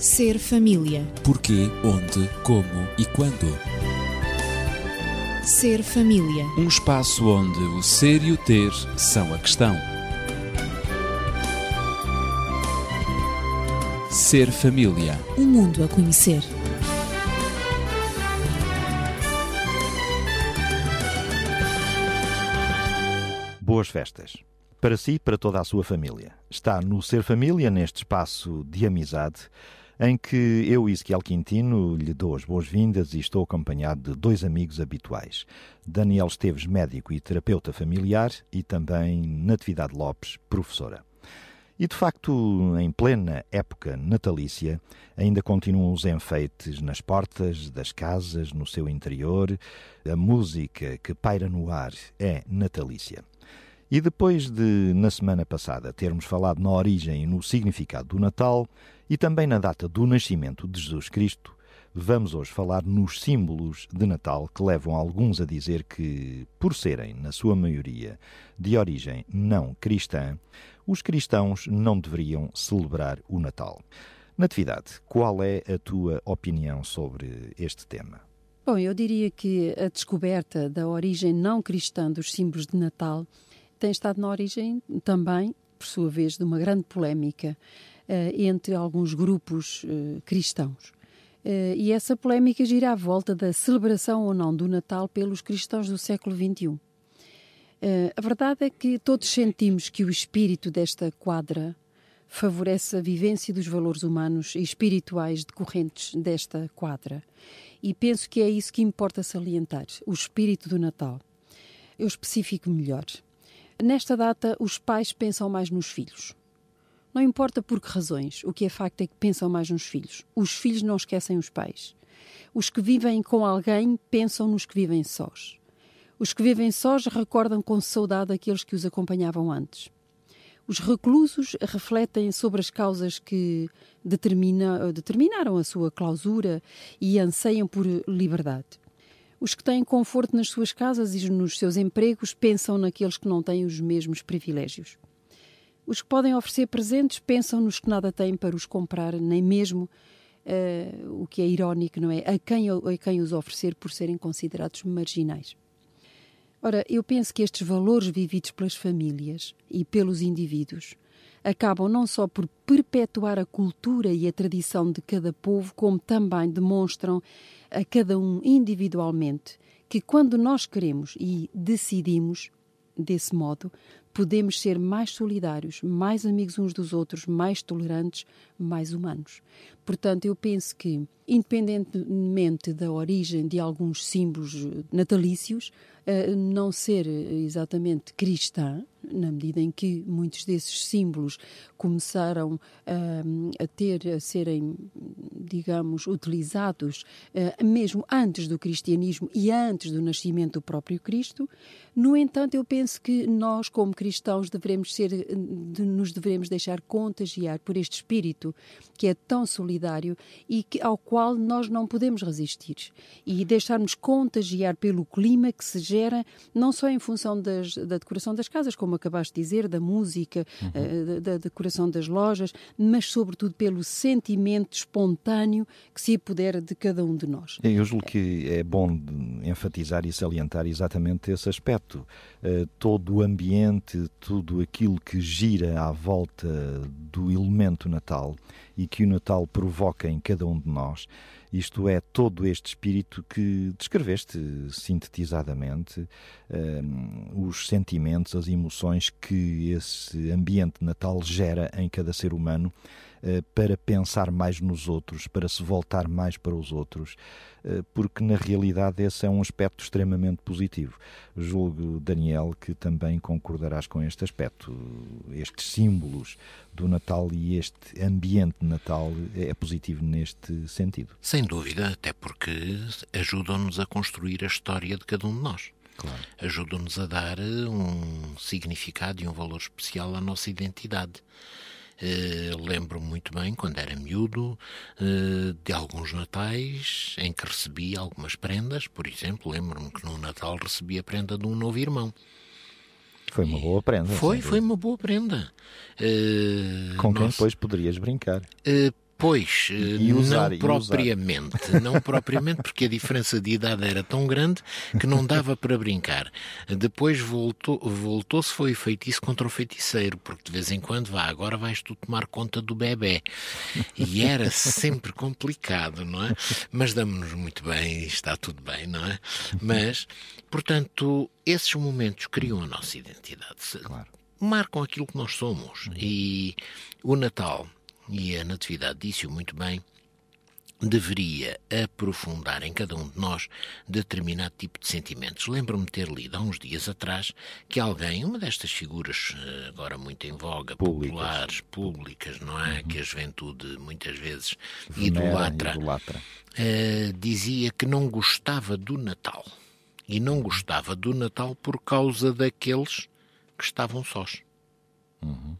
Ser família. Porquê, onde, como e quando. Ser família. Um espaço onde o ser e o ter são a questão. Ser família. Um mundo a conhecer. Boas festas. Para si e para toda a sua família. Está no Ser Família, neste espaço de amizade, em que eu, Isquiel Quintino, lhe dou as boas-vindas e estou acompanhado de dois amigos habituais. Daniel Esteves, médico e terapeuta familiar, e também Natividade Lopes, professora. E de facto, em plena época natalícia, ainda continuam os enfeites nas portas das casas, no seu interior. A música que paira no ar é natalícia. E depois de, na semana passada, termos falado na origem e no significado do Natal e também na data do nascimento de Jesus Cristo, vamos hoje falar nos símbolos de Natal que levam alguns a dizer que, por serem, na sua maioria, de origem não cristã, os cristãos não deveriam celebrar o Natal. Natividade, qual é a tua opinião sobre este tema? Bom, eu diria que a descoberta da origem não cristã dos símbolos de Natal tem estado na origem também, por sua vez, de uma grande polémica uh, entre alguns grupos uh, cristãos. Uh, e essa polémica gira à volta da celebração ou não do Natal pelos cristãos do século XXI. a verdade é que todos sentimos que o espírito desta quadra favorece a vivência dos valores humanos e espirituais decorrentes desta quadra. E penso que é isso que importa salientar, o espírito do Natal. Eu especifico melhor. Nesta data, os pais pensam mais nos filhos. Não importa por que razões, o que é facto é que pensam mais nos filhos. Os filhos não esquecem os pais. Os que vivem com alguém pensam nos que vivem sós. Os que vivem sós recordam com saudade aqueles que os acompanhavam antes. Os reclusos refletem sobre as causas que determina, determinaram a sua clausura e anseiam por liberdade. Os que têm conforto nas suas casas e nos seus empregos pensam naqueles que não têm os mesmos privilégios. Os que podem oferecer presentes pensam nos que nada têm para os comprar, nem mesmo uh, o que é irónico, não é? A quem, a quem os oferecer por serem considerados marginais. Ora, eu penso que estes valores vividos pelas famílias e pelos indivíduos acabam não só por perpetuar a cultura e a tradição de cada povo, como também demonstram a cada um individualmente que quando nós queremos e decidimos desse modo, podemos ser mais solidários, mais amigos uns dos outros, mais tolerantes, mais humanos. Portanto, eu penso que, independentemente da origem de alguns símbolos natalícios, eh, não ser exatamente cristã, na medida em que muitos desses símbolos começaram uh, a ter, a serem, digamos, utilizados mesmo antes do cristianismo e antes do nascimento do próprio Cristo. No entanto, eu penso que nós, como cristãos, devemos ser, nos devemos deixar contagiar por este espírito que é tão solidário e que, ao qual nós não podemos resistir e deixarmos contagiar pelo clima que se gera não só em função das, da decoração das casas, como acabaste de dizer, da música, uhum. uh, da, decoração das lojas, mas sobretudo pelo sentimento espontâneo que se apodera de cada um de nós. Eu julgo que é bom enfatizar e salientar exatamente esse aspecto. Uh, todo o ambiente, tudo aquilo que gira à volta do elemento Natal e que o Natal provoca em cada um de nós. Isto é, todo este espírito que descreveste sintetizadamente, um, os sentimentos, as emoções que esse ambiente natal gera em cada ser humano para pensar mais nos outros, para se voltar mais para os outros, uh, porque na realidade esse é um aspecto extremamente positivo. Julgo, Daniel, que também concordarás com este aspecto. Estes símbolos do Natal e este ambiente de Natal é positivo neste sentido. Sem dúvida, até porque ajudam-nos a construir a história de cada um de nós. Claro. Ajudam-nos a dar um significado e um valor especial à nossa identidade. Uh, lembro muito bem, quando era miúdo, uh, de alguns natais em que recebi algumas prendas. Por exemplo, lembro-me que no Natal recebi a prenda de um novo irmão. Foi uma boa prenda. Foi, foi uma boa prenda. Uh, Com quem nós, depois poderias brincar. Uh, Pois, e usar, não propriamente, não propriamente, porque a diferença de idade era tão grande que não dava para brincar. Depois voltou, voltou-se, foi feitiço contra o feiticeiro, porque de vez em quando, vá, agora vais tu tomar conta do bebê. E era sempre complicado, não é? Mas damos-nos muito bem, está tudo bem, não é? Mas, portanto, esses momentos criam a nossa identidade. Claro. Marcam aquilo que nós somos. E o Natal e a Natividade disse-o muito bem, deveria aprofundar em cada um de nós determinado tipo de sentimentos. Lembro-me de ter lido há uns dias atrás que alguém, uma destas figuras eh, agora muito em voga, públicas. populares, públicas, não é? Uhum. Que a juventude muitas vezes idolatra, idolatra. Uh, dizia que não gostava do Natal. E não gostava do Natal por causa daqueles que estavam sós. Uhum.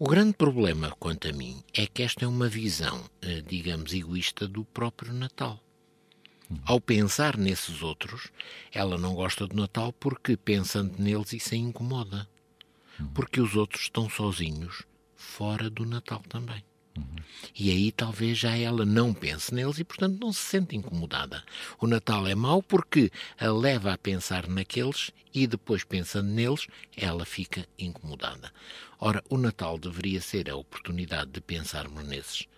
O grande problema, quanto a mim, é que esta é uma visão, eh, digamos, egoísta do próprio Natal. Ao pensar nesses outros, ela não gosta do Natal porque, pensando neles, isso a incomoda. Porque os outros estão sozinhos, fora do Natal também. E aí talvez já ela não pense neles e, portanto, não se sente incomodada. O Natal é mau porque a leva a pensar naqueles e depois, pensando neles, ela fica incomodada. Ora, o Natal deveria ser a oportunidade de pensarmos nesses,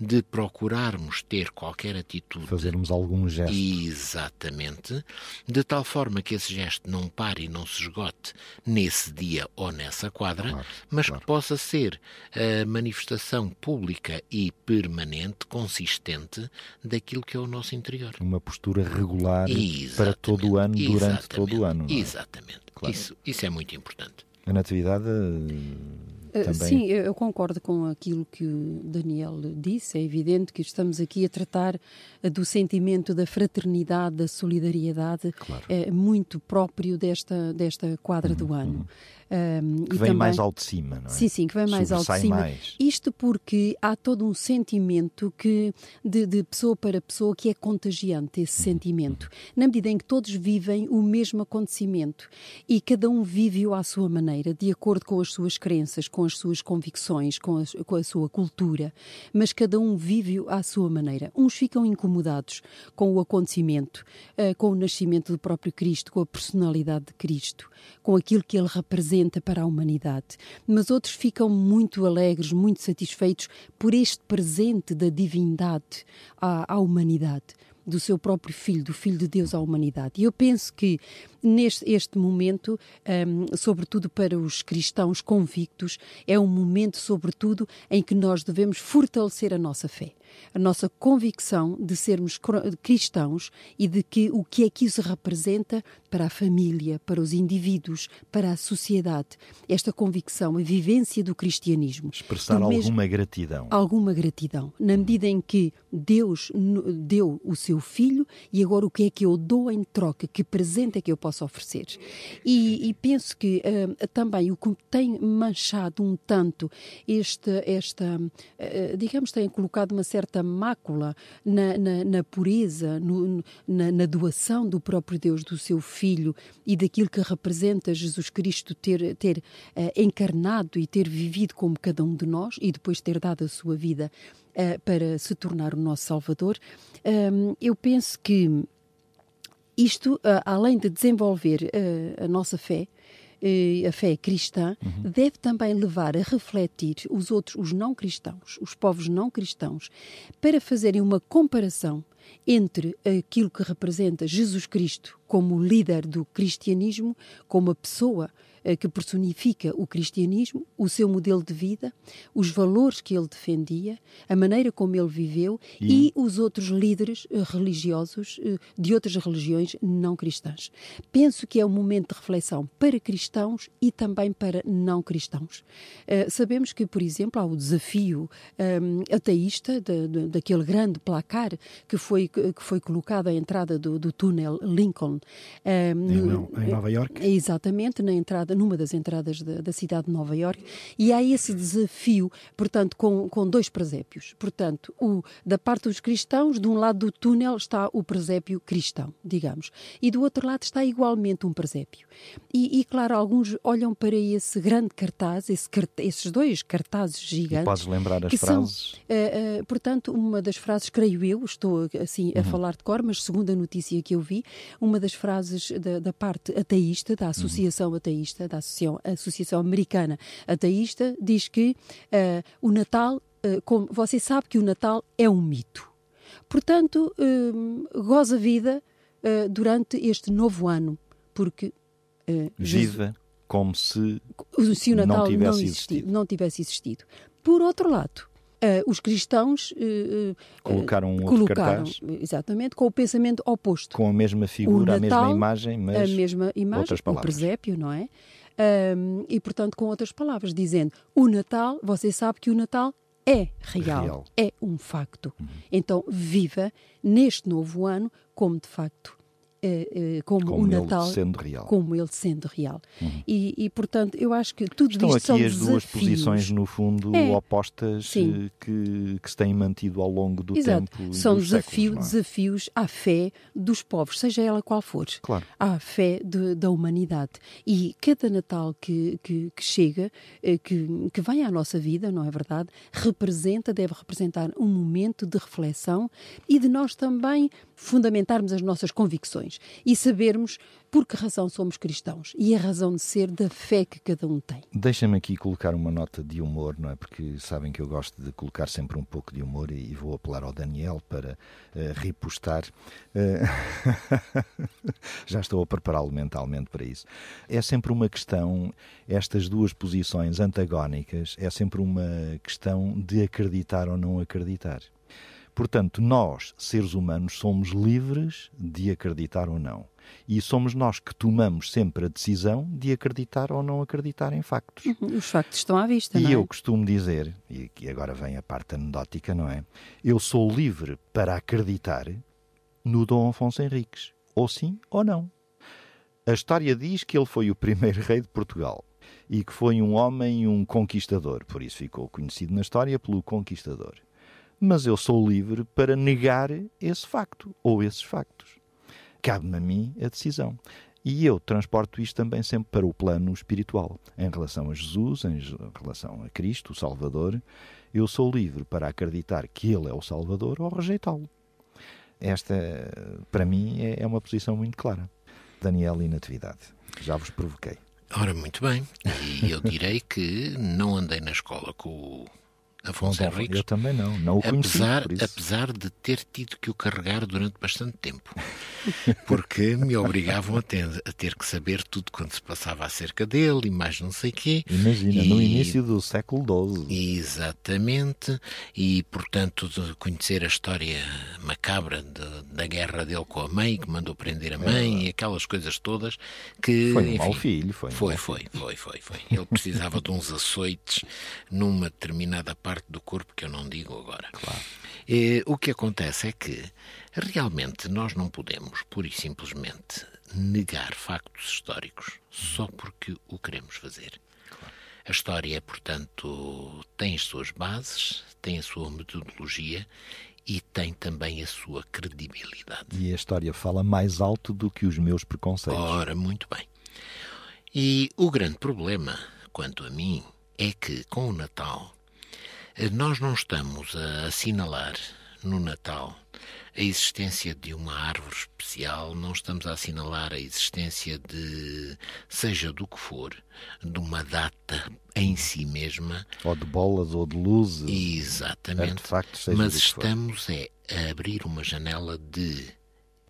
de procurarmos ter qualquer atitude. Fazermos algum gesto. Exatamente. De tal forma que esse gesto não pare e não se esgote nesse dia ou nessa quadra, claro, mas claro. que possa ser a manifestação pública e permanente, consistente, daquilo que é o nosso interior. Uma postura regular Exatamente. para todo o ano, durante todo o ano. É? Exatamente. Claro. Isso, isso é muito importante. A natividade eh, também... Sim, eu concordo com aquilo que o Daniel disse. É evidente que estamos aqui a tratar eh, do sentimento da fraternidade, da solidariedade, claro. é muito próprio desta, desta quadra uhum, do ano. Uhum. Um, que vem também, mais ao de cima, não é? Sim, sim, que vem mais ao de cima. Mais. Isto porque há todo um sentimento que, de, de pessoa para pessoa que é contagiante, esse uhum. sentimento. Na medida em que todos vivem o mesmo acontecimento e cada um vive-o à sua maneira, de acordo com as suas crenças, com as suas convicções, com a, com a sua cultura, mas cada um vive-o à sua maneira. Uns ficam incomodados com o acontecimento, uh, com o nascimento do próprio Cristo, com a personalidade de Cristo, com aquilo que ele representa representa para a humanidade. Mas outros ficam muito alegres, muito satisfeitos por este presente da divindade à, à humanidade do seu próprio filho, do filho de Deus à humanidade. E eu penso que neste este momento, um, sobretudo para os cristãos convictos, é um momento, sobretudo, em que nós devemos fortalecer a nossa fé a nossa convicção de sermos cristãos e de que o que é que isso representa para a família, para os indivíduos, para a sociedade. Esta convicção, a vivência do cristianismo. Expressar alguma gratidão. Alguma gratidão. Na medida em que Deus deu o seu filho e agora o que é que eu dou em troca? Que presente é que eu posso oferecer? E, e penso que uh, também o que tem manchado um tanto esta, esta uh, digamos, tem colocado uma certa certa mácula na, na, na pureza, no, na, na, doação do próprio Deus, do seu Filho e daquilo que representa Jesus Cristo ter, ter uh, encarnado e ter vivido como cada um de nós e depois ter dado a sua vida uh, para se tornar o nosso Salvador. Um, eu penso que isto, uh, além de desenvolver a nossa fé, eh, a fé cristã, uhum. deve também levar a refletir os outros, os não cristãos, os povos não cristãos, para fazerem uma comparação entre aquilo que representa Jesus Cristo como líder do cristianismo, como a pessoa que personifica o cristianismo, o seu modelo de vida, os valores que ele defendia, a maneira como ele viveu e, e os outros líderes eh, religiosos eh, de outras religiões não cristãs. Penso que é um momento de reflexão para cristãos e também para não cristãos. Sabemos que, por exemplo, há o desafio um, ateísta de, de, daquele grande placar que foi, que foi colocado à entrada do, do túnel Lincoln. Um, em, em Nova York? Exatamente, na entrada numa das entradas da, da cidade de Nova Iorque, e há esse desafio, portanto, com, com dois presépios. Portanto, o, da parte dos cristãos, de um lado do túnel está o presépio cristão, digamos, e do outro lado está igualmente um presépio. E, e claro, alguns olham para esse grande cartaz, esse, esses dois cartazes gigantes. E podes lembrar as frases? São, uh, uh, portanto, uma das frases, creio eu, estou assim a uhum. falar de cor, mas segundo a notícia que eu vi, uma das frases da, da parte ateísta, da Associação uhum. Ateísta, da Associação, Associação Americana Ateísta, diz que uh, o Natal, como você sabe que o Natal é um mito. Portanto, goza a vida durante este novo ano, porque Viva como se, se o Natal não tivesse, não, existido, não tivesse existido. Por outro lado, Uh, os cristãos uh, colocaram um colocaram, cartaz. Exatamente, com o pensamento oposto. Com a mesma figura, Natal, a mesma imagem, mas a mesma imagem, outras palavras. o presépio, não é? E, portanto, com outras palavras, dizendo o Natal, você sabe que o Natal é real, real. é um facto. Uhum. Então, viva neste novo ano como de facto Uh, uh, como, como, o Natal, sendo real. como ele sendo real. Uhum. E, e, portanto, eu acho que tudo Estão isto aqui as desafios. duas posições, no fundo, é. opostas eh, que, que se têm mantido ao longo do Exato. tempo. São desafio, séculos, é? desafios à fé dos povos, seja ela qual for. Claro. À fé de, da humanidade. E cada Natal que, que, que chega, que, que vem à nossa vida, não é verdade? Representa, deve representar um momento de reflexão e de nós também fundamentarmos as nossas convicções e sabermos por que razão somos cristãos e a razão de ser da fé que cada um tem. Deixa-me aqui colocar uma nota de humor, não é? Porque sabem que eu gosto de colocar sempre um pouco de humor e, vou apelar ao Daniel para uh, repostar. Uh... Já estou a prepará-lo mentalmente para isso. É sempre uma questão, estas duas posições antagónicas, é sempre uma questão de acreditar ou não acreditar. Portanto, nós, seres humanos, somos livres de acreditar ou não. E somos nós que tomamos sempre a decisão de acreditar ou não acreditar em factos. Uhum, os factos estão à vista, e não é? eu costumo dizer, e aqui agora vem a parte anedótica, não é? Eu sou livre para acreditar no Dom Afonso Henriques, ou sim ou não. A história diz que ele foi o primeiro rei de Portugal e que foi um homem, um conquistador, por isso ficou conhecido na história pelo conquistador mas eu sou livre para negar esse facto ou esses factos. Cabe-me a mim a decisão. E eu transporto isto também sempre para o plano espiritual. Em relação a Jesus, em relação a Cristo, o Salvador, eu sou livre para acreditar que Ele é o Salvador ou rejeitá-lo. Esta, para mim, é, é uma posição muito clara. Daniel e Natividade. Já vos provoquei. Ora, muito bem. E eu direi que não andei na escola com o Afonso Bom, Henriques. Eu também não, não o conheci, apesar, apesar de ter tido que o carregar durante bastante tempo, porque me obrigavam a ter, a ter que saber tudo quando se passava acerca dele e mais não sei quê. Imagina, e, no início do século XII. Exatamente, e portanto de conhecer a história macabra de, da guerra dele com a mãe, que mandou prender a mãe é. e aquelas coisas todas que... Foi um enfim, mau filho, foi. Foi, foi, foi, foi, foi. Ele precisava de uns açoites numa determinada parte parte do corpo que eu não digo agora. Claro. E, o que acontece é que realmente nós não podemos, pura e simplesmente, negar factos históricos só porque o queremos fazer. Claro. A história, portanto, tem as suas bases, tem a sua metodologia e tem também a sua credibilidade. E a história fala mais alto do que os meus preconceitos. Ora, muito bem. E o grande problema, quanto a mim, é que com o Natal nós não estamos a assinalar no Natal a existência de uma árvore especial, não estamos a assinalar a existência de, seja do que for, de uma data em si mesma. Ou de bolas ou de luzes. Exatamente. Mas estamos é, a abrir uma janela de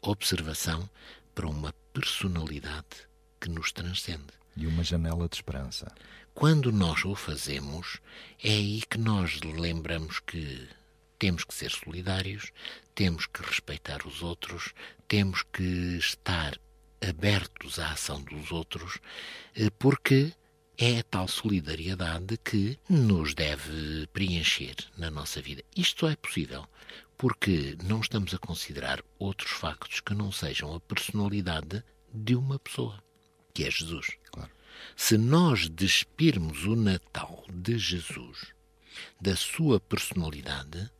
observação para uma personalidade que nos transcende. E uma janela de esperança. Quando nós o fazemos, é aí que nós lembramos que temos que ser solidários, temos que respeitar os outros, temos que estar abertos à ação dos outros, eh, porque é a tal solidariedade que nos deve preencher na nossa vida. Isto é possível porque não estamos a considerar outros factos que não sejam a personalidade de uma pessoa, que é Jesus. Se nós despirmos o Natal de Jesus da sua personalidade,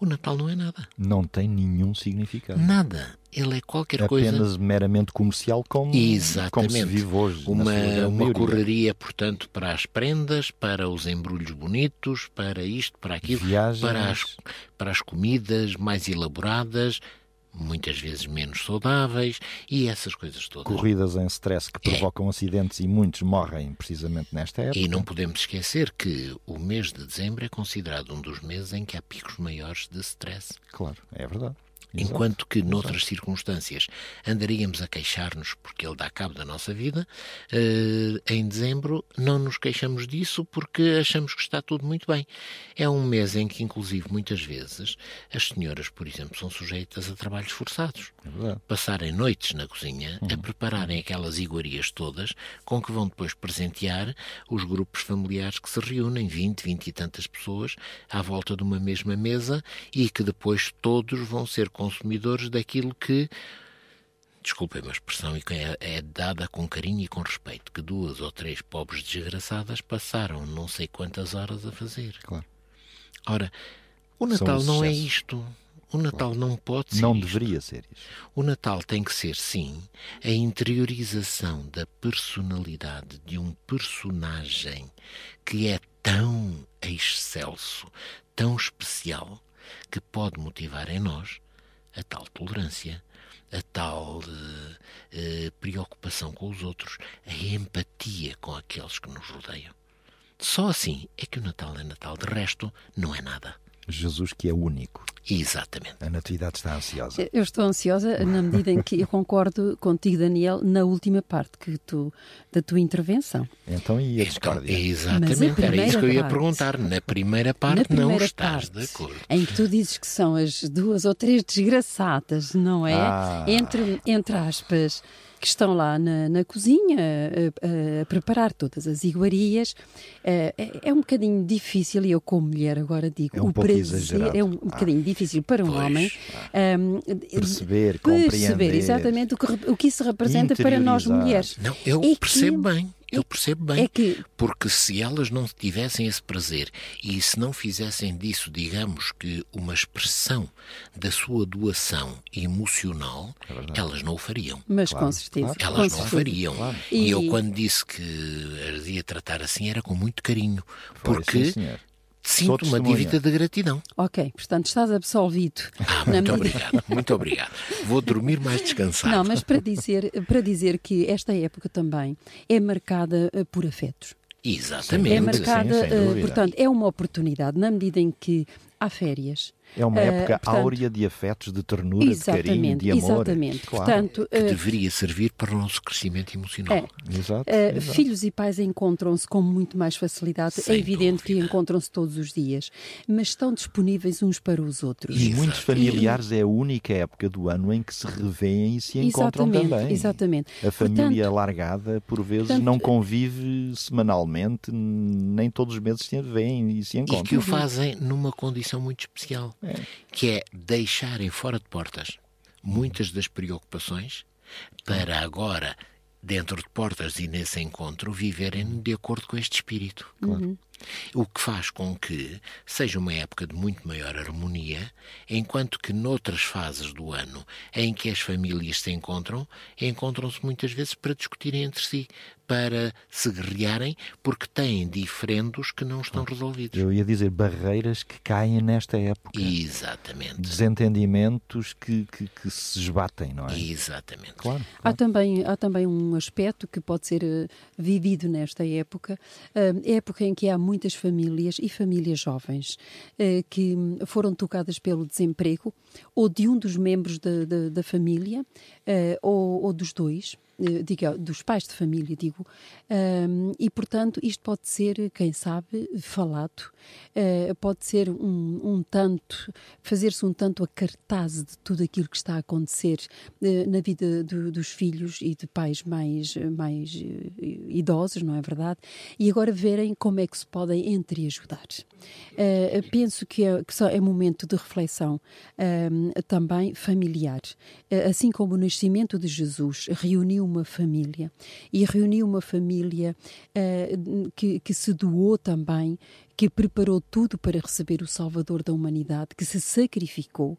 o Natal não é nada. Não tem nenhum significado. Nada. Ele é qualquer é coisa. Apenas meramente comercial, como, Exatamente. como se vive hoje. Uma, uma correria, portanto, para as prendas, para os embrulhos bonitos, para isto, para aquilo, Viagens. para as, para as comidas mais elaboradas, muitas vezes menos saudáveis e essas coisas todas. Corridas em stress que É. provocam acidentes e muitos morrem precisamente nesta época. E não podemos esquecer que o mês de dezembro é considerado um dos meses em que há picos maiores de stress. Claro, é verdade. Exato. Enquanto que noutras circunstâncias andaríamos a queixar-nos porque ele dá cabo da nossa vida, eh, em dezembro não nos queixamos disso porque achamos que está tudo muito bem. É um mês em que, inclusive, muitas vezes as senhoras, por exemplo, são sujeitas a trabalhos forçados. É. Passarem noites na cozinha a prepararem aquelas iguarias todas com que vão depois presentear os grupos familiares que se reúnem, 20, 20 e tantas pessoas, à volta de uma mesma mesa e que depois todos vão ser consumidores daquilo que, desculpem-me a expressão, e que é, é dada com carinho e com respeito, que duas ou três pobres desgraçadas passaram não sei quantas horas a fazer. Claro. Ora, o Natal os não é isto. O Natal não pode ser Não isto. deveria ser isso. O Natal tem que ser, sim, a interiorização da personalidade de um personagem que é tão excelso, tão especial, que pode motivar em nós a tal tolerância, a tal eh, preocupação com os outros, a empatia com aqueles que nos rodeiam. Só assim é que o Natal é Natal. De resto, não é nada. Jesus que é único. Exatamente. A natividade está ansiosa. Eu estou ansiosa na medida em que eu concordo contigo, Daniel, na última parte que tu, da tua intervenção. Então e a Então, discórdia? exatamente, Mas a era isso que eu ia primeira perguntar. Na primeira parte na primeira não estás parte, de acordo. em que tu dizes que são as duas ou três desgraçadas, não é? Ah. Entre, entre aspas, que estão lá na, na cozinha a, a- preparar todas as iguarias. Eh, É, é um bocadinho difícil, e eu como mulher agora digo, É um o pouco prazer exagerado. é um bocadinho difícil para um Pois. homem ehm, Perceber, perceber compreender. exatamente o que, o que isso representa para nós mulheres. Não, eu É que- percebo bem. Eu percebo bem. É que Porque se elas não tivessem esse prazer e se não fizessem disso, digamos que uma expressão da sua doação emocional, elas não o fariam. Mas Claro, com certeza. Elas com não o certeza. fariam. Claro. E... E- eu, quando disse que as ia tratar assim, era com muito carinho. Foi, Porque sim. Sinto uma dívida de gratidão. Ok, portanto estás absolvido. Ah, muito medida- obrigado, muito obrigado. Vou dormir mais descansado. Não, mas para dizer, para dizer que esta época também é marcada eh, por afetos. Exatamente. É marcada, sim, eh, portanto, é uma oportunidade na medida em que há férias. É uma Eh, época portanto, áurea de afetos, de ternura, de carinho, de amor. exatamente. Claro. Portanto, Que eh, deveria servir para o nosso crescimento emocional. É. Exato, Uh, exato. filhos e pais encontram-se com muito mais facilidade. Sem é evidente que dúvida. encontram-se todos os dias, mas estão disponíveis uns para os outros. E Exato. muitos familiares é a única época do ano em que se revêem e se encontram exatamente, também. exatamente. A família Portanto, largada, por vezes, portanto, não convive semanalmente, nem todos os meses se veem e se E encontram. que o fazem numa condição muito especial, que é deixarem fora de portas muitas das preocupações para agora, dentro de portas e nesse encontro, viverem de acordo com este espírito. O que faz com que seja uma época de muito maior harmonia, enquanto que noutras fases do ano em que as famílias se encontram, encontram-se muitas vezes para discutirem entre si, para se guerrearem, porque têm diferendos que não estão resolvidos. Eu ia dizer barreiras que caem nesta época. Exatamente. Desentendimentos que, que, que se esbatem, não é? Exatamente. Claro. Há também, há também um aspecto que pode ser eh, vivido nesta época, eh, época em que há muitas famílias e famílias jovens eh, que foram tocadas pelo desemprego, ou de um dos membros da, da, da família, ou, ou dos dois. Eh, diga, dos pais de família, digo, um, e portanto isto pode ser, quem sabe, falado, eh, pode ser um, um tanto, fazer-se um tanto a cartaz de tudo aquilo que está a acontecer eh, na vida do- dos filhos e de pais mais, mais idosos, não é verdade? E agora verem como é que se podem entreajudar. Uh, penso que é, que é momento de reflexão uh, também familiar. Uh, assim como o nascimento de Jesus reuniu uma família e reuniu uma família que, que se doou também que preparou tudo para receber o Salvador da humanidade, que se sacrificou,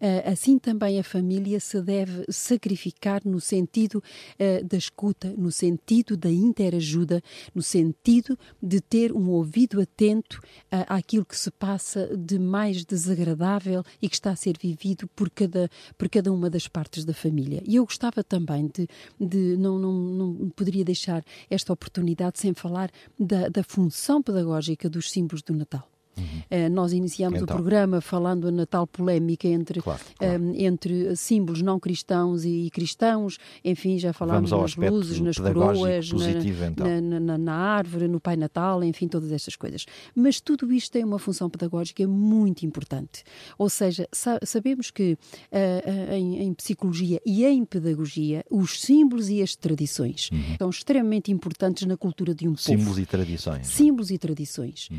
ah, assim também a família se deve sacrificar no sentido ah, da escuta, no sentido da interajuda, no sentido de ter um ouvido atento àquilo que se passa de mais desagradável e que está a ser vivido por cada, por cada uma das partes da família. E eu gostava também de, de não, não, não poderia deixar esta oportunidade sem falar da, da função pedagógica dos símbolos do Natal. Uhum. Uh, nós iniciamos então. o programa falando a Natal polémica entre, claro, claro. Um, eh, entre símbolos não cristãos e, cristãos, enfim, já falámos nas luzes, nas coroas, positivo, na, então. na, na, na, árvore, no Pai Natal, enfim, todas estas coisas. Mas tudo isto tem uma função pedagógica muito importante. Ou seja, sa sabemos que uh, em, em, psicologia e em pedagogia, os símbolos e as tradições uhum. são extremamente importantes na cultura de um símbolos povo. Símbolos e tradições. Símbolos e tradições. Uhum.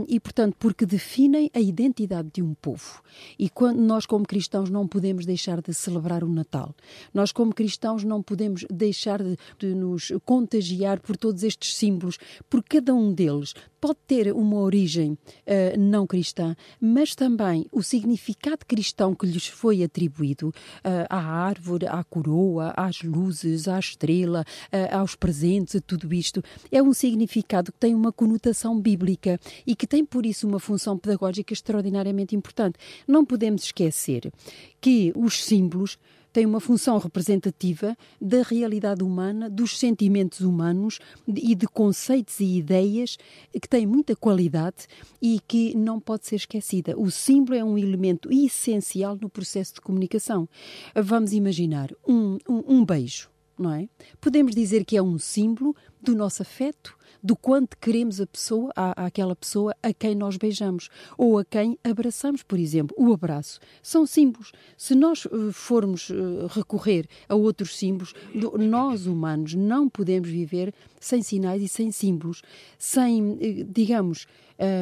Um, e, portanto, Portanto, porque definem a identidade de um povo. E quando nós, como cristãos, não podemos deixar de celebrar o Natal. Nós, como cristãos, não podemos deixar de, de nos contagiar por todos estes símbolos, por cada um deles pode ter uma origem uh, não cristã, mas também o significado cristão que lhes foi atribuído uh, à árvore, à coroa, às luzes, à estrela, uh, aos presentes, tudo isto, é um significado que tem uma conotação bíblica e que tem, por isso, uma função pedagógica extraordinariamente importante. Não podemos esquecer que os símbolos tem uma função representativa da realidade humana, dos sentimentos humanos e de conceitos e ideias que têm muita qualidade e que não pode ser esquecida. O símbolo é um elemento essencial no processo de comunicação. Vamos imaginar um, um, um beijo, não é? Podemos dizer que é um símbolo do nosso afeto, do quanto queremos a pessoa, aquela pessoa a quem nós beijamos ou a quem abraçamos, por exemplo. O abraço são símbolos. Se nós uh, formos uh, recorrer a outros símbolos, nós humanos não podemos viver sem sinais e sem símbolos, sem, uh, digamos,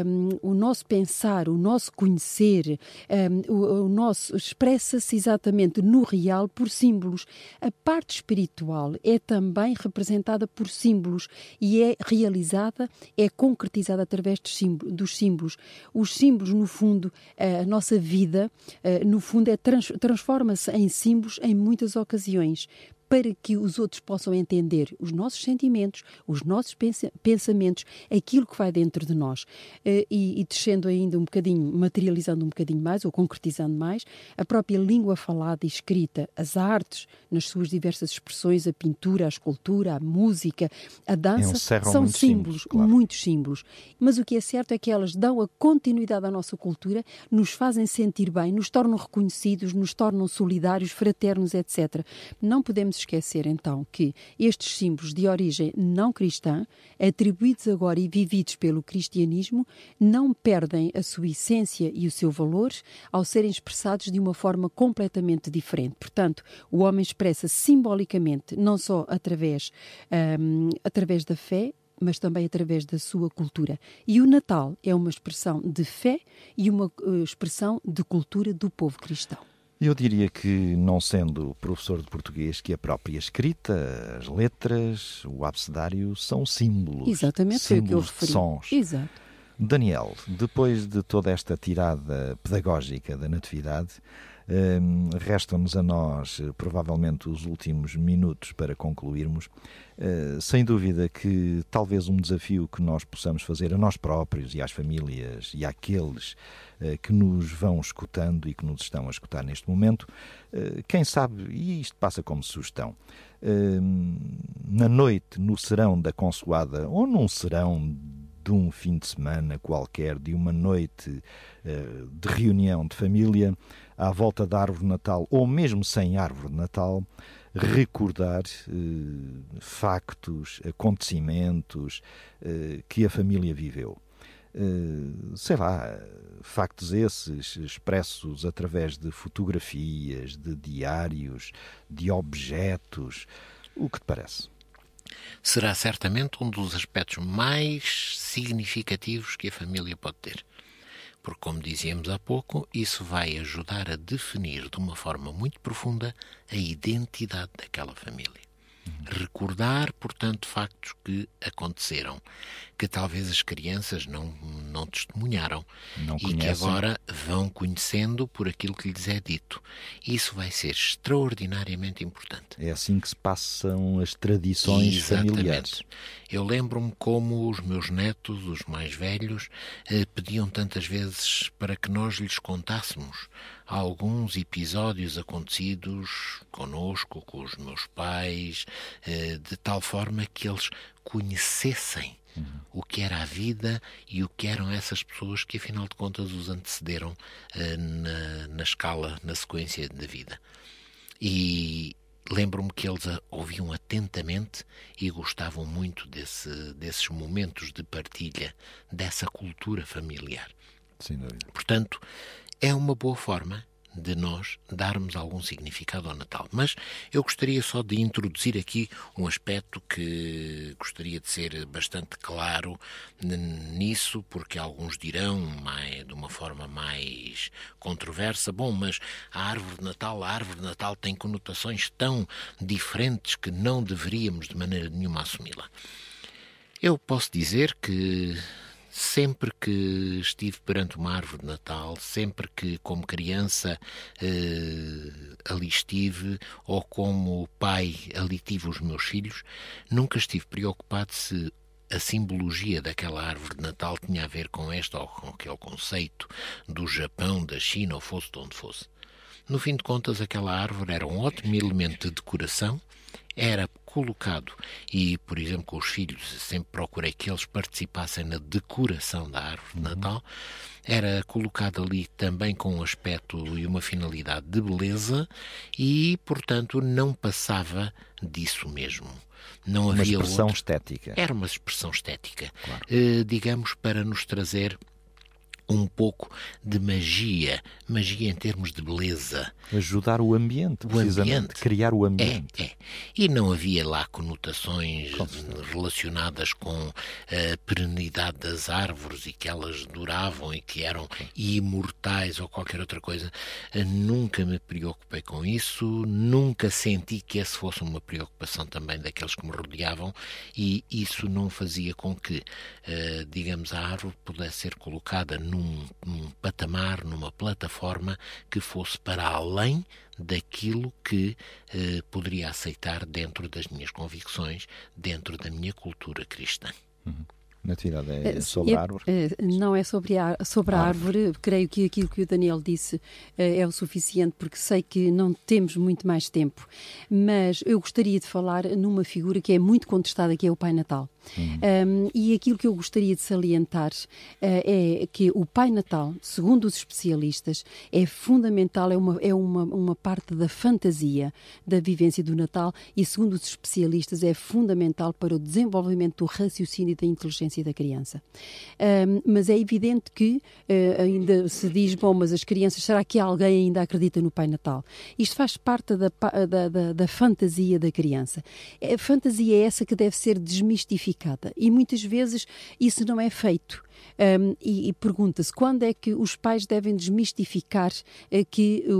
um, o nosso pensar, o nosso conhecer, um, o, o, nosso expressa-se exatamente no real por símbolos. A parte espiritual é também representada por símbolos e é realizada, é concretizada através símbolos, dos símbolos. Os símbolos, no fundo, a nossa vida, no fundo, é trans, transforma-se em símbolos em muitas ocasiões para que os outros possam entender os nossos sentimentos, os nossos pensamentos, aquilo que vai dentro de nós. Eh, e, e descendo ainda um bocadinho, materializando um bocadinho mais, ou concretizando mais, a própria língua falada e escrita, as artes, nas suas diversas expressões, a pintura, a escultura, a música, a dança, são símbolos, símbolos claro. muitos símbolos. Mas o que é certo é que elas dão a continuidade à nossa cultura, nos fazem sentir bem, nos tornam reconhecidos, nos tornam solidários, fraternos, etc. Não podemos esquecer então que estes símbolos de origem não cristã, atribuídos agora e vividos pelo cristianismo, não perdem a sua essência e o seu valor ao serem expressados de uma forma completamente diferente. Portanto, o homem expressa simbolicamente, não só através, um, através da fé, mas também através da sua cultura. E o Natal é uma expressão de fé e uma uh, expressão de cultura do povo cristão. Eu diria que, não sendo professor de português, que a própria escrita, as letras, o abecedário são símbolos. Exatamente, símbolos foi o que eu referi. De sons. Exato. Daniel, depois de toda esta tirada pedagógica da Natividade, restam-nos a nós, provavelmente, os últimos minutos para concluirmos. Uh, sem dúvida que talvez um desafio que nós possamos fazer a nós próprios e às famílias e àqueles uh, que nos vão escutando e que nos estão a escutar neste momento, quem sabe, e isto passa como sugestão, na noite, no serão da consoada ou num serão de um fim de semana qualquer, de uma noite de reunião de família, à volta da árvore de Natal, ou mesmo sem árvore de Natal, recordar eh, factos, acontecimentos eh, que a família viveu. Uh, sei lá, factos esses expressos através de fotografias, de diários, de objetos. O que te parece? será certamente um dos aspectos mais significativos que a família pode ter. Porque, como dizíamos há pouco, isso vai ajudar a definir de uma forma muito profunda a identidade daquela família. Recordar, portanto, factos que aconteceram, que talvez as crianças não, não testemunharam Não e que agora vão conhecendo por aquilo que lhes é dito. Isso vai ser extraordinariamente importante. É assim que se passam as tradições Exatamente. familiares. Eu lembro-me como os meus netos, os mais velhos, eh, pediam tantas vezes para que nós lhes contássemos alguns episódios acontecidos conosco, com os meus pais, eh, de tal forma que eles conhecessem o que era a vida e o que eram essas pessoas que, afinal de contas, os antecederam eh, na, na escala, na sequência da vida. E lembro-me que eles a ouviam atentamente e gostavam muito desse, desses momentos de partilha, dessa cultura familiar. Sem dúvida. Portanto, é uma boa forma de nós darmos algum significado ao Natal. Mas eu gostaria só de introduzir aqui um aspecto que gostaria de ser bastante claro nisso, porque alguns dirão mais, de uma forma mais controversa, bom, mas a árvore de Natal, a árvore de Natal tem conotações tão diferentes que não deveríamos de maneira nenhuma assumi-la. Eu posso dizer que sempre que estive perante uma árvore de Natal, sempre que, como criança, eh, ali estive, ou como pai ali tive os meus filhos, nunca estive preocupado se a simbologia daquela árvore de Natal tinha a ver com este ou com aquele conceito do Japão, da China, ou fosse de onde fosse. No fim de contas, aquela árvore era um ótimo elemento de decoração, era colocado, e por exemplo com os filhos sempre procurei que eles participassem na decoração da árvore de Natal, era colocado ali também com um aspecto e uma finalidade de beleza e, portanto, não passava disso mesmo. Não Uma havia expressão outro- estética. era uma expressão estética, eh, digamos, para nos trazer um pouco de magia, magia em termos de beleza. Ajudar o ambiente, O precisamente. ambiente. Criar o É, ambiente. é. E não havia lá conotações relacionadas com a perenidade das árvores e que elas duravam e que eram imortais ou qualquer outra coisa. Eh, Nunca me preocupei com isso, nunca senti que essa fosse uma preocupação também daqueles que me rodeavam e isso não fazia com que, eh, digamos, a árvore pudesse ser colocada num, num patamar, numa plataforma que fosse para além daquilo que eh, poderia aceitar dentro das minhas convicções, dentro da minha cultura cristã. Natividade é Eh, sobre a é- árvore. eh, Não é sobre a, sobre a árvore. Creio que aquilo que o Daniel disse eh, é o suficiente, porque sei que não temos muito mais tempo. Mas eu gostaria de falar numa figura que é muito contestada, que é o Pai Natal. Um, e aquilo que eu gostaria de salientar eh, é que o Pai Natal, segundo os especialistas, é fundamental, é uma, é uma, uma parte da fantasia da vivência do Natal e, segundo os especialistas, é fundamental para o desenvolvimento do raciocínio e da inteligência da criança. Um, mas é evidente que eh, ainda se diz, bom, mas as crianças, será que alguém ainda acredita no Pai Natal? Isto faz parte da, da, da, da fantasia da criança. A fantasia é essa que deve ser desmistificada e muitas vezes isso não é feito. Um, e, e pergunta-se quando é que os pais devem desmistificar eh, que o,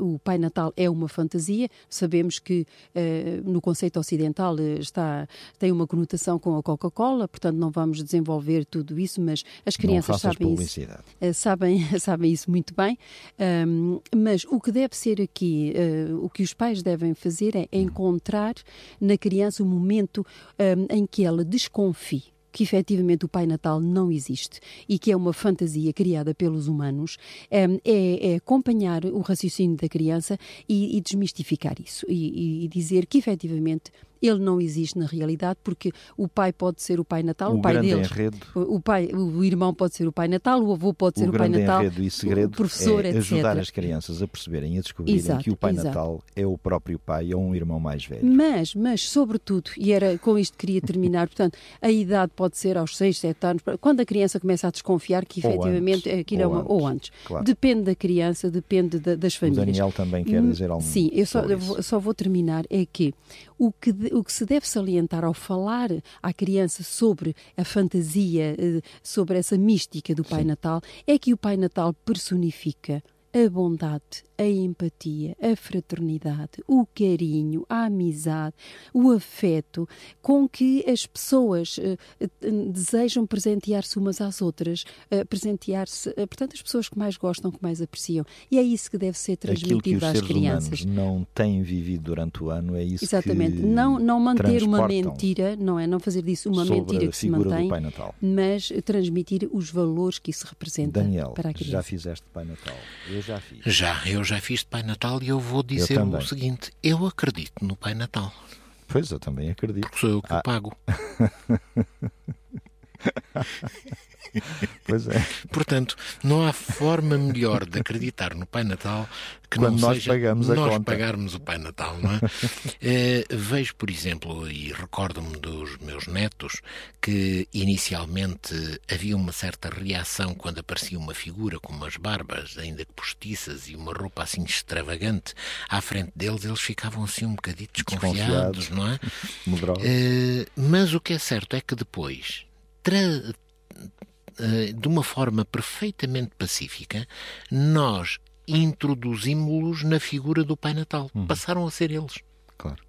o- o Pai Natal é uma fantasia. Sabemos que eh, no conceito ocidental eh, está, tem uma conotação com a Coca-Cola, portanto não vamos desenvolver tudo isso, mas as crianças sabem isso. Uh, sabem, sabem isso muito bem, Um, mas o que deve ser aqui, uh, o que os pais devem fazer é encontrar na criança o momento um, em que ela desconfie que efetivamente o Pai Natal não existe e que é uma fantasia criada pelos humanos, um, é, é acompanhar o raciocínio da criança e, e desmistificar isso e- e dizer que efetivamente ele não existe na realidade porque o pai pode ser o Pai Natal, o, O pai deles, enredo o o pai, o irmão pode ser o Pai Natal, o avô pode ser o o, Pai Natal, enredo e segredo o professor, é etc. ajudar as crianças a perceberem e a descobrirem Exato, que o Pai exato. Natal é o próprio pai ou um irmão mais velho. Mas, mas, sobretudo, e era com isto que queria terminar, portanto, a idade pode ser aos 6, 7 anos, quando a criança começa a desconfiar que efetivamente aquilo é uma. antes, Ou antes. claro. Depende da criança, depende da- das O famílias. Daniel também quer Hum, dizer algo Sim, eu só, eu vou, só vou terminar. É que o que o que se deve salientar ao falar à criança sobre a fantasia, eh, sobre essa mística do Pai Sim. Natal, é que o Pai Natal personifica a bondade, a empatia, a fraternidade, o carinho, a amizade, o afeto com que as pessoas uh, desejam presentear-se umas às outras, uh, presentear-se, uh, portanto, as pessoas que mais gostam, que mais apreciam. E é isso que deve ser transmitido às crianças. não têm vivido durante o ano, é isso Exatamente. que não não manter uma mentira, não é? Não fazer disso uma mentira que se mantém, mas transmitir os valores que isso representa Daniel, para a criança. já fizeste Pai Natal? Eu já fiz. Já, eu já fiz de Pai Natal e eu vou dizer eu o seguinte: eu acredito no Pai Natal. Pois, eu também acredito. Porque sou eu que ah. o pago. Pois é. Portanto, não há forma melhor de acreditar no Pai Natal que Quando não nós seja pagamos a nós conta. pagarmos o Pai Natal, não é? é vejo, por exemplo, e recordo-me dos meus netos, que inicialmente havia uma certa reação quando aparecia uma figura com umas barbas, ainda que postiças, e uma roupa assim extravagante à frente deles, eles ficavam assim um bocadinho desconfiados, desconfiados. não é? é? Mas o que é certo é que depois eh, de uma forma perfeitamente pacífica, nós introduzimos-los na figura do Pai Natal. Uhum. Passaram a ser eles. Claro.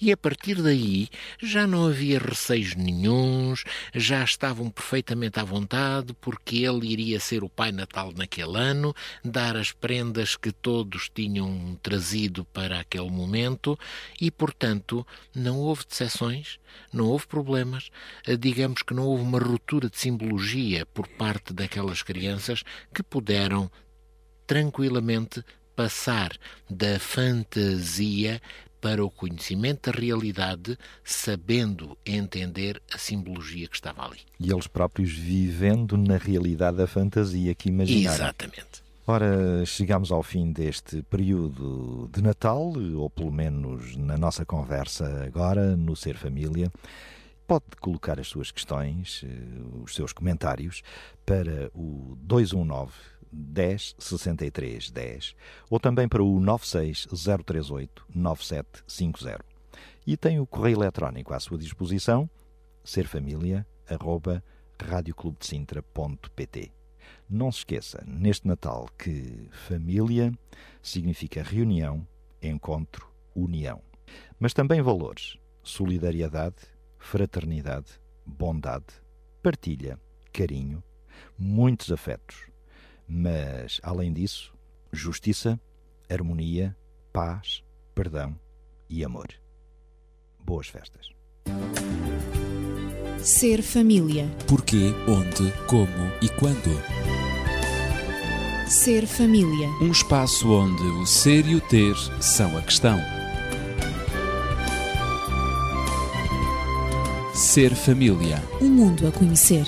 E a partir daí já não havia receios nenhums, já estavam perfeitamente à vontade, porque ele iria ser o Pai Natal naquele ano, dar as prendas que todos tinham trazido para aquele momento, e, portanto, não houve decepções, não houve problemas, eh, digamos que não houve uma ruptura de simbologia por parte daquelas crianças que puderam tranquilamente passar da fantasia para o conhecimento da realidade, sabendo entender a simbologia que estava ali. E eles próprios vivendo na realidade da fantasia que imaginaram. Exatamente. Ora, chegamos ao fim deste período de Natal, ou pelo menos na nossa conversa agora, no Ser Família. Pode colocar as suas questões, eh, os seus comentários, para o 219 10 63 10 ou também para o 96 038 9750. E tem o correio eletrónico à sua disposição, serfamilia.radioclubdecintra.pt. Não se esqueça, neste Natal, que família significa reunião, encontro, união. Mas também valores: solidariedade, fraternidade, bondade, partilha, carinho, muitos afetos mas, além disso, justiça, harmonia, paz, perdão e amor. Boas festas. Ser família. Porquê, onde, como e quando. Ser família. Um espaço onde o ser e o ter são a questão. Ser família. Um mundo a conhecer.